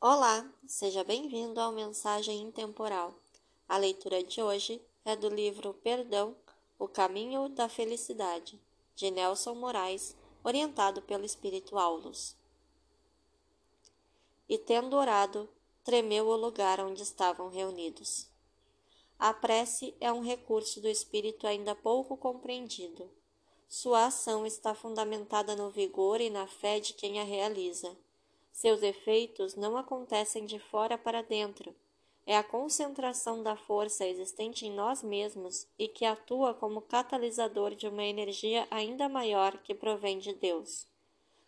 Olá, seja bem-vindo ao Mensagem Intemporal. A leitura de hoje é do livro Perdão, O Caminho da Felicidade, de Nelson Moraes, orientado pelo Espírito Aulus. E tendo orado, tremeu o lugar onde estavam reunidos. A prece é um recurso do espírito ainda pouco compreendido. Sua ação está fundamentada no vigor e na fé de quem a realiza. Seus efeitos não acontecem de fora para dentro. É a concentração da força existente em nós mesmos e que atua como catalisador de uma energia ainda maior que provém de Deus.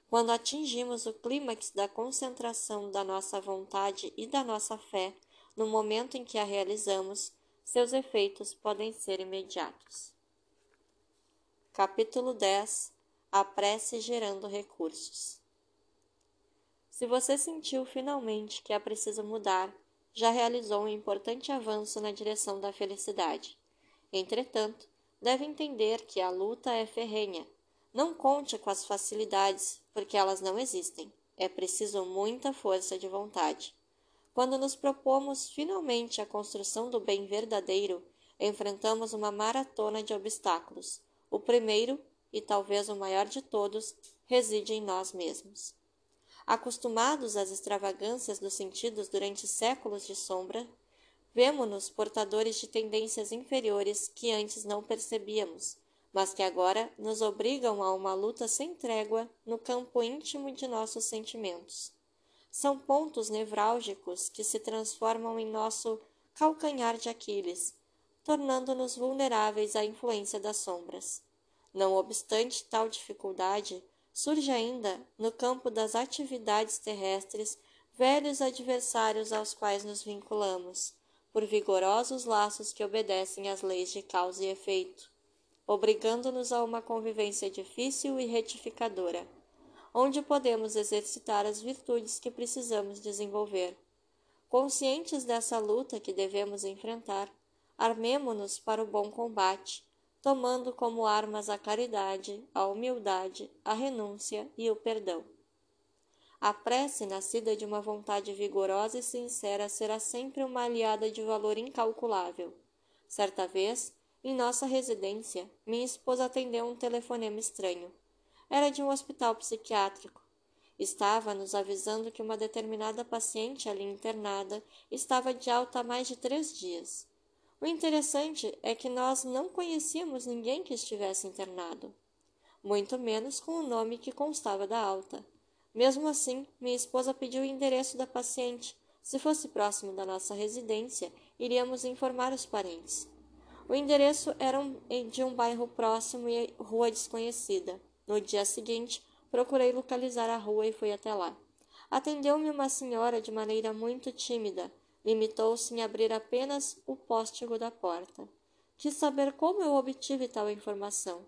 Quando atingimos o clímax da concentração da nossa vontade e da nossa fé, no momento em que a realizamos, seus efeitos podem ser imediatos. Capítulo 10 A prece gerando recursos. Se você sentiu finalmente que é preciso mudar, já realizou um importante avanço na direção da felicidade. Entretanto, deve entender que a luta é ferrenha. Não conte com as facilidades, porque elas não existem. É preciso muita força de vontade. Quando nos propomos finalmente a construção do bem verdadeiro, enfrentamos uma maratona de obstáculos. O primeiro, e talvez o maior de todos, reside em nós mesmos. Acostumados às extravagâncias dos sentidos durante séculos de sombra, vemo-nos portadores de tendências inferiores que antes não percebíamos, mas que agora nos obrigam a uma luta sem trégua no campo íntimo de nossos sentimentos são pontos nevrálgicos que se transformam em nosso calcanhar de Aquiles, tornando-nos vulneráveis à influência das sombras. Não obstante tal dificuldade, surge ainda, no campo das atividades terrestres, velhos adversários aos quais nos vinculamos, por vigorosos laços que obedecem às leis de causa e efeito, obrigando-nos a uma convivência difícil e retificadora onde podemos exercitar as virtudes que precisamos desenvolver. Conscientes dessa luta que devemos enfrentar, armemo-nos para o bom combate, tomando como armas a caridade, a humildade, a renúncia e o perdão. A prece, nascida de uma vontade vigorosa e sincera, será sempre uma aliada de valor incalculável. Certa vez, em nossa residência, minha esposa atendeu um telefonema estranho era de um hospital psiquiátrico. Estava nos avisando que uma determinada paciente ali internada estava de alta há mais de três dias. O interessante é que nós não conhecíamos ninguém que estivesse internado, muito menos com o nome que constava da alta. Mesmo assim, minha esposa pediu o endereço da paciente. Se fosse próximo da nossa residência, iríamos informar os parentes. O endereço era de um bairro próximo e rua desconhecida. No dia seguinte, procurei localizar a rua e fui até lá. Atendeu-me uma senhora de maneira muito tímida. Limitou-se em abrir apenas o póstigo da porta. Quis saber como eu obtive tal informação.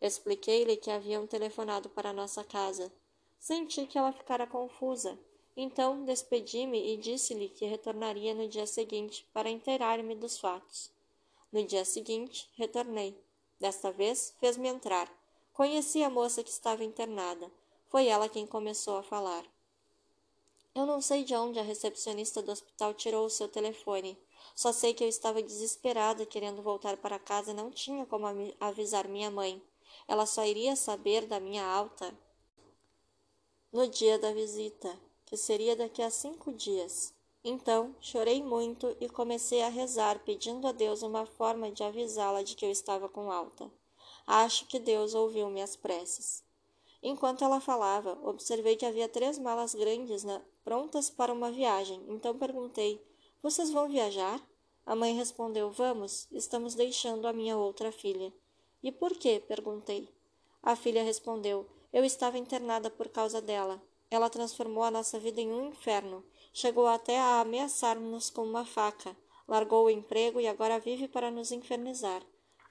Expliquei-lhe que haviam telefonado para nossa casa. Senti que ela ficara confusa. Então despedi-me e disse-lhe que retornaria no dia seguinte para inteirar-me dos fatos. No dia seguinte, retornei. Desta vez, fez-me entrar Conheci a moça que estava internada. Foi ela quem começou a falar. Eu não sei de onde a recepcionista do hospital tirou o seu telefone. Só sei que eu estava desesperada querendo voltar para casa e não tinha como avisar minha mãe. Ela só iria saber da minha alta no dia da visita, que seria daqui a cinco dias. Então chorei muito e comecei a rezar, pedindo a Deus uma forma de avisá-la de que eu estava com alta. Acho que Deus ouviu minhas preces. Enquanto ela falava, observei que havia três malas grandes na, prontas para uma viagem. Então perguntei: Vocês vão viajar? A mãe respondeu: Vamos, estamos deixando a minha outra filha. E por quê? perguntei. A filha respondeu: Eu estava internada por causa dela. Ela transformou a nossa vida em um inferno. Chegou até a ameaçar-nos com uma faca. Largou o emprego e agora vive para nos infernizar.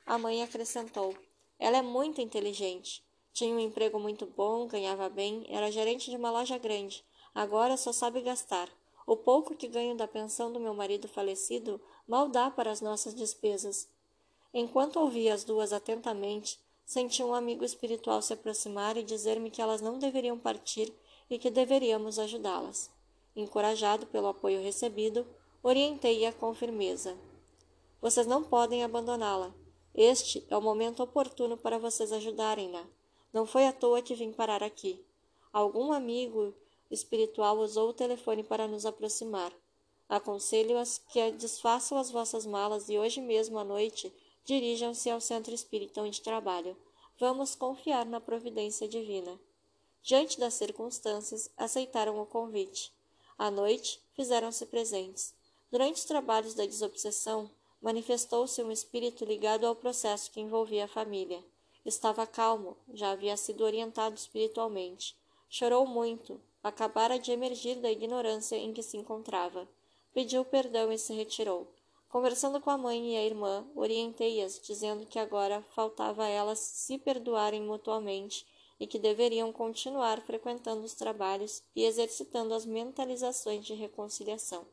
A mãe acrescentou: ela é muito inteligente. Tinha um emprego muito bom, ganhava bem, era gerente de uma loja grande. Agora só sabe gastar. O pouco que ganho da pensão do meu marido falecido mal dá para as nossas despesas. Enquanto ouvia as duas atentamente, senti um amigo espiritual se aproximar e dizer-me que elas não deveriam partir e que deveríamos ajudá-las. Encorajado pelo apoio recebido, orientei-a com firmeza. Vocês não podem abandoná-la. Este é o momento oportuno para vocês ajudarem-na. Não foi à toa que vim parar aqui. Algum amigo espiritual usou o telefone para nos aproximar. Aconselho-as que desfaçam as vossas malas e hoje mesmo à noite dirijam-se ao centro espírita onde trabalho. Vamos confiar na providência divina. Diante das circunstâncias, aceitaram o convite. À noite, fizeram-se presentes. Durante os trabalhos da desobsessão, manifestou-se um espírito ligado ao processo que envolvia a família. Estava calmo, já havia sido orientado espiritualmente. Chorou muito, acabara de emergir da ignorância em que se encontrava. Pediu perdão e se retirou. Conversando com a mãe e a irmã, orientei-as, dizendo que agora faltava a elas se perdoarem mutuamente e que deveriam continuar frequentando os trabalhos e exercitando as mentalizações de reconciliação.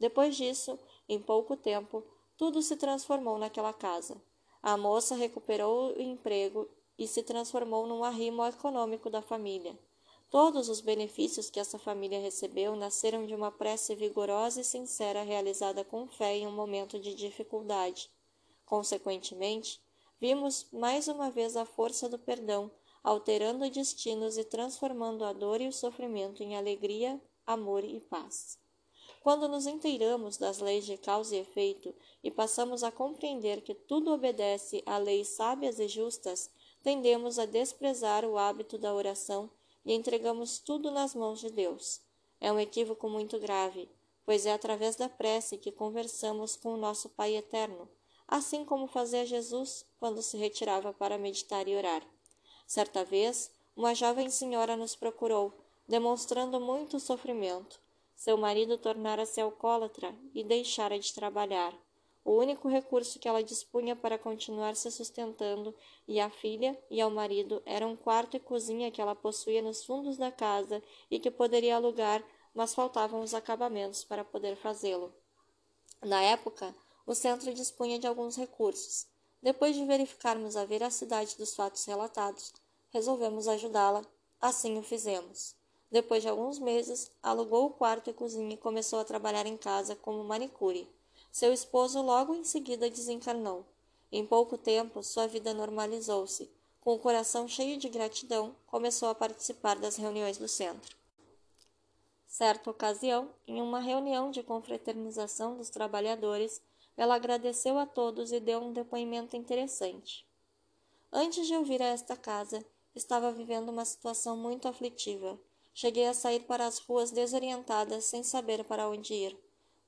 Depois disso, em pouco tempo, tudo se transformou naquela casa. A moça recuperou o emprego e se transformou num arrimo econômico da família. Todos os benefícios que essa família recebeu nasceram de uma prece vigorosa e sincera realizada com fé em um momento de dificuldade. Consequentemente, vimos mais uma vez a força do perdão, alterando destinos e transformando a dor e o sofrimento em alegria, amor e paz. Quando nos inteiramos das leis de causa e efeito e passamos a compreender que tudo obedece a leis sábias e justas, tendemos a desprezar o hábito da oração e entregamos tudo nas mãos de Deus. É um equívoco muito grave, pois é através da prece que conversamos com o nosso Pai eterno, assim como fazia Jesus quando se retirava para meditar e orar. Certa vez, uma jovem senhora nos procurou, demonstrando muito sofrimento. Seu marido tornara-se alcoólatra e deixara de trabalhar o único recurso que ela dispunha para continuar se sustentando, e a filha e ao marido era um quarto e cozinha que ela possuía nos fundos da casa e que poderia alugar, mas faltavam os acabamentos para poder fazê-lo. Na época, o centro dispunha de alguns recursos. Depois de verificarmos a veracidade dos fatos relatados, resolvemos ajudá-la. Assim o fizemos. Depois de alguns meses, alugou o quarto e cozinha e começou a trabalhar em casa como manicure. Seu esposo logo em seguida desencarnou. Em pouco tempo, sua vida normalizou-se. Com o coração cheio de gratidão, começou a participar das reuniões do centro. Certa ocasião, em uma reunião de confraternização dos trabalhadores, ela agradeceu a todos e deu um depoimento interessante. Antes de eu vir a esta casa, estava vivendo uma situação muito aflitiva. Cheguei a sair para as ruas desorientada, sem saber para onde ir.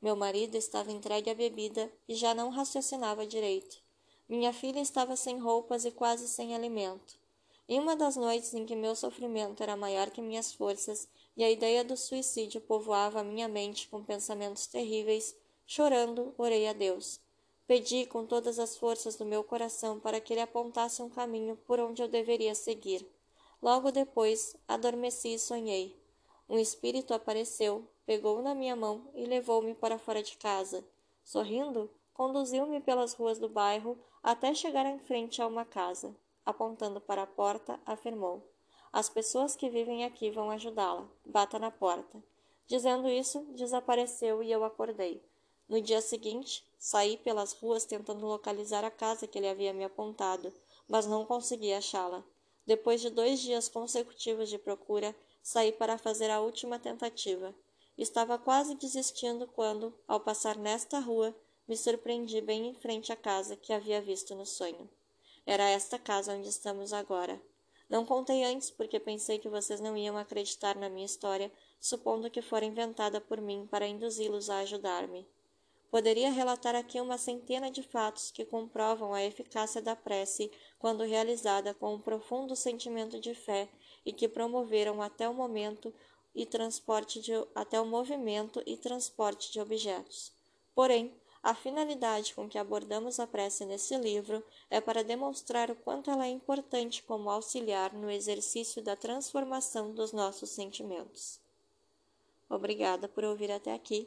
Meu marido estava entregue à bebida e já não raciocinava direito. Minha filha estava sem roupas e quase sem alimento. Em uma das noites em que meu sofrimento era maior que minhas forças e a ideia do suicídio povoava a minha mente com pensamentos terríveis, chorando, orei a Deus. Pedi com todas as forças do meu coração para que ele apontasse um caminho por onde eu deveria seguir. Logo depois, adormeci e sonhei. Um espírito apareceu, pegou na minha mão e levou-me para fora de casa. Sorrindo, conduziu-me pelas ruas do bairro até chegar em frente a uma casa. Apontando para a porta, afirmou: As pessoas que vivem aqui vão ajudá-la. Bata na porta. Dizendo isso, desapareceu e eu acordei. No dia seguinte, saí pelas ruas tentando localizar a casa que ele havia me apontado, mas não consegui achá-la. Depois de dois dias consecutivos de procura, saí para fazer a última tentativa. Estava quase desistindo quando, ao passar nesta rua, me surpreendi bem em frente à casa que havia visto no sonho. Era esta casa onde estamos agora. Não contei antes porque pensei que vocês não iam acreditar na minha história, supondo que fora inventada por mim para induzi-los a ajudar-me. Poderia relatar aqui uma centena de fatos que comprovam a eficácia da prece quando realizada com um profundo sentimento de fé e que promoveram até o momento e transporte de, até o movimento e transporte de objetos. Porém, a finalidade com que abordamos a prece nesse livro é para demonstrar o quanto ela é importante como auxiliar no exercício da transformação dos nossos sentimentos. Obrigada por ouvir até aqui.